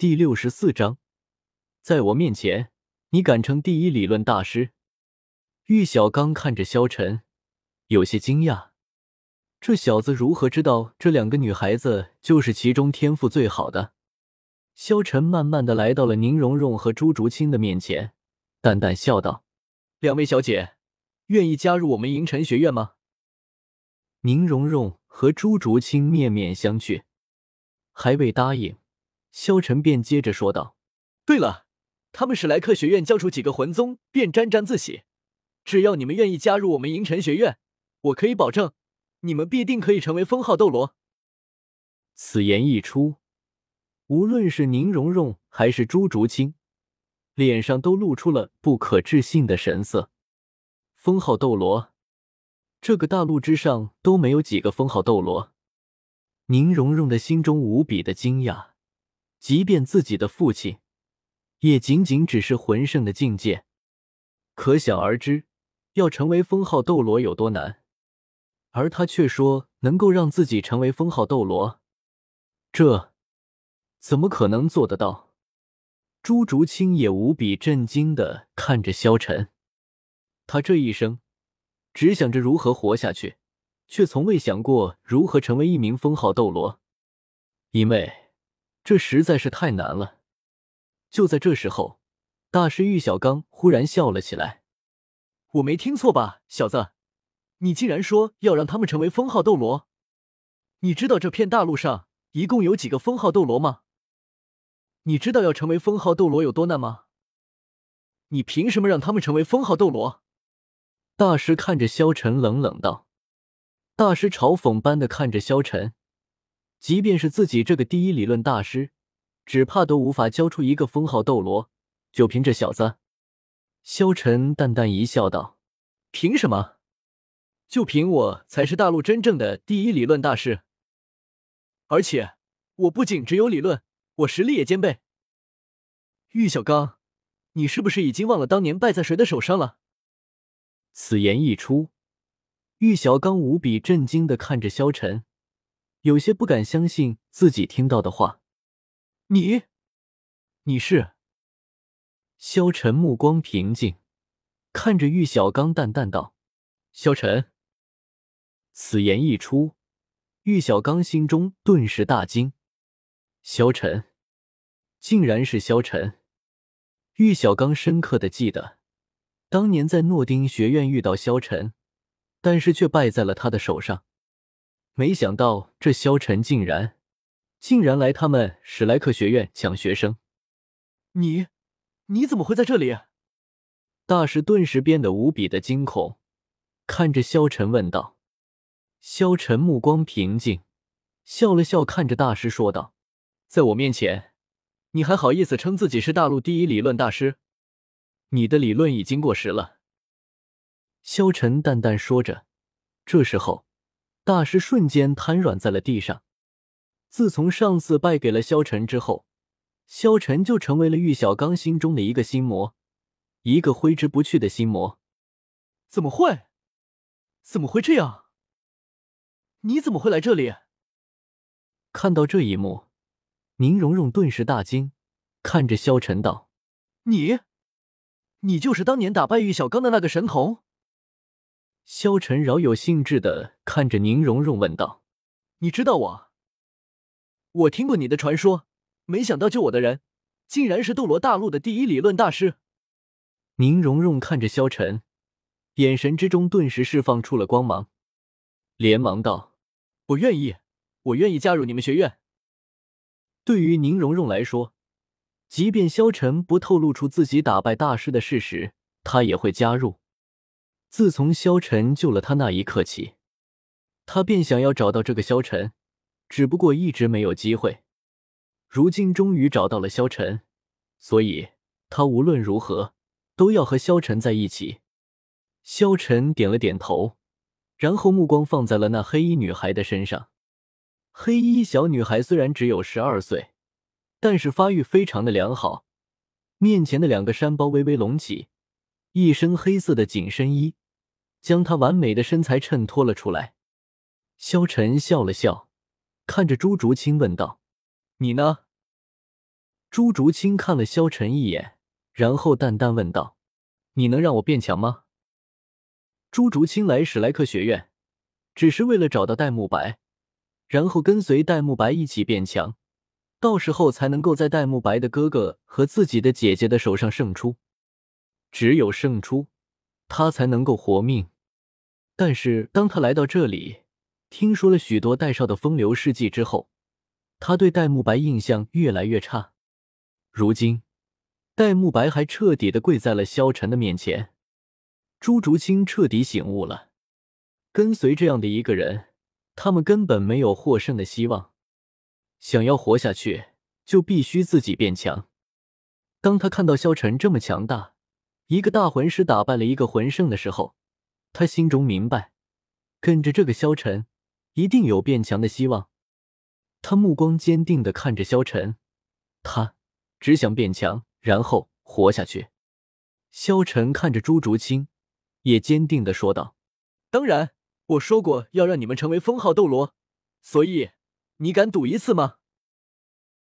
第六十四章，在我面前，你敢称第一理论大师？玉小刚看着萧晨，有些惊讶。这小子如何知道这两个女孩子就是其中天赋最好的？萧晨慢慢的来到了宁荣荣和朱竹清的面前，淡淡笑道：“两位小姐，愿意加入我们银尘学院吗？”宁荣荣和朱竹清面面相觑，还未答应。萧晨便接着说道：“对了，他们史莱克学院教出几个魂宗，便沾沾自喜。只要你们愿意加入我们银尘学院，我可以保证，你们必定可以成为封号斗罗。”此言一出，无论是宁荣荣还是朱竹清，脸上都露出了不可置信的神色。封号斗罗，这个大陆之上都没有几个封号斗罗。宁荣荣的心中无比的惊讶。即便自己的父亲，也仅仅只是魂圣的境界，可想而知，要成为封号斗罗有多难。而他却说能够让自己成为封号斗罗，这怎么可能做得到？朱竹清也无比震惊的看着萧晨，他这一生只想着如何活下去，却从未想过如何成为一名封号斗罗，因为。这实在是太难了。就在这时候，大师玉小刚忽然笑了起来：“我没听错吧，小子？你竟然说要让他们成为封号斗罗？你知道这片大陆上一共有几个封号斗罗吗？你知道要成为封号斗罗有多难吗？你凭什么让他们成为封号斗罗？”大师看着萧晨，冷冷道：“大师嘲讽般的看着萧晨。”即便是自己这个第一理论大师，只怕都无法教出一个封号斗罗。就凭这小子，萧晨淡淡一笑，道：“凭什么？就凭我才是大陆真正的第一理论大师。而且我不仅只有理论，我实力也兼备。”玉小刚，你是不是已经忘了当年败在谁的手上了？此言一出，玉小刚无比震惊的看着萧晨。有些不敢相信自己听到的话，你，你是？萧晨目光平静，看着玉小刚，淡淡道：“萧晨。”此言一出，玉小刚心中顿时大惊。萧晨，竟然是萧晨！玉小刚深刻的记得，当年在诺丁学院遇到萧晨，但是却败在了他的手上。没想到这萧晨竟然，竟然来他们史莱克学院抢学生。你，你怎么会在这里？大师顿时变得无比的惊恐，看着萧晨问道。萧晨目光平静，笑了笑，看着大师说道：“在我面前，你还好意思称自己是大陆第一理论大师？你的理论已经过时了。”萧晨淡淡说着，这时候。大师瞬间瘫软在了地上。自从上次败给了萧晨之后，萧晨就成为了玉小刚心中的一个心魔，一个挥之不去的心魔。怎么会？怎么会这样？你怎么会来这里？看到这一幕，宁荣荣顿时大惊，看着萧晨道：“你，你就是当年打败玉小刚的那个神童？”萧晨饶有兴致的看着宁荣荣问道：“你知道我？我听过你的传说，没想到救我的人，竟然是斗罗大陆的第一理论大师。”宁荣荣看着萧晨，眼神之中顿时释放出了光芒，连忙道：“我愿意，我愿意加入你们学院。”对于宁荣荣来说，即便萧晨不透露出自己打败大师的事实，他也会加入。自从萧晨救了他那一刻起，他便想要找到这个萧晨，只不过一直没有机会。如今终于找到了萧晨，所以他无论如何都要和萧晨在一起。萧晨点了点头，然后目光放在了那黑衣女孩的身上。黑衣小女孩虽然只有十二岁，但是发育非常的良好。面前的两个山包微微隆起，一身黑色的紧身衣。将她完美的身材衬托了出来。萧晨笑了笑，看着朱竹清问道：“你呢？”朱竹清看了萧晨一眼，然后淡淡问道：“你能让我变强吗？”朱竹清来史莱克学院，只是为了找到戴沐白，然后跟随戴沐白一起变强，到时候才能够在戴沐白的哥哥和自己的姐姐的手上胜出。只有胜出，他才能够活命。但是当他来到这里，听说了许多戴少的风流事迹之后，他对戴沐白印象越来越差。如今，戴沐白还彻底的跪在了萧晨的面前。朱竹清彻底醒悟了，跟随这样的一个人，他们根本没有获胜的希望。想要活下去，就必须自己变强。当他看到萧晨这么强大，一个大魂师打败了一个魂圣的时候，他心中明白，跟着这个萧晨，一定有变强的希望。他目光坚定的看着萧晨，他。只想变强，然后活下去。萧晨看着朱竹清，也坚定的说道：“当然，我说过要让你们成为封号斗罗，所以你敢赌一次吗？”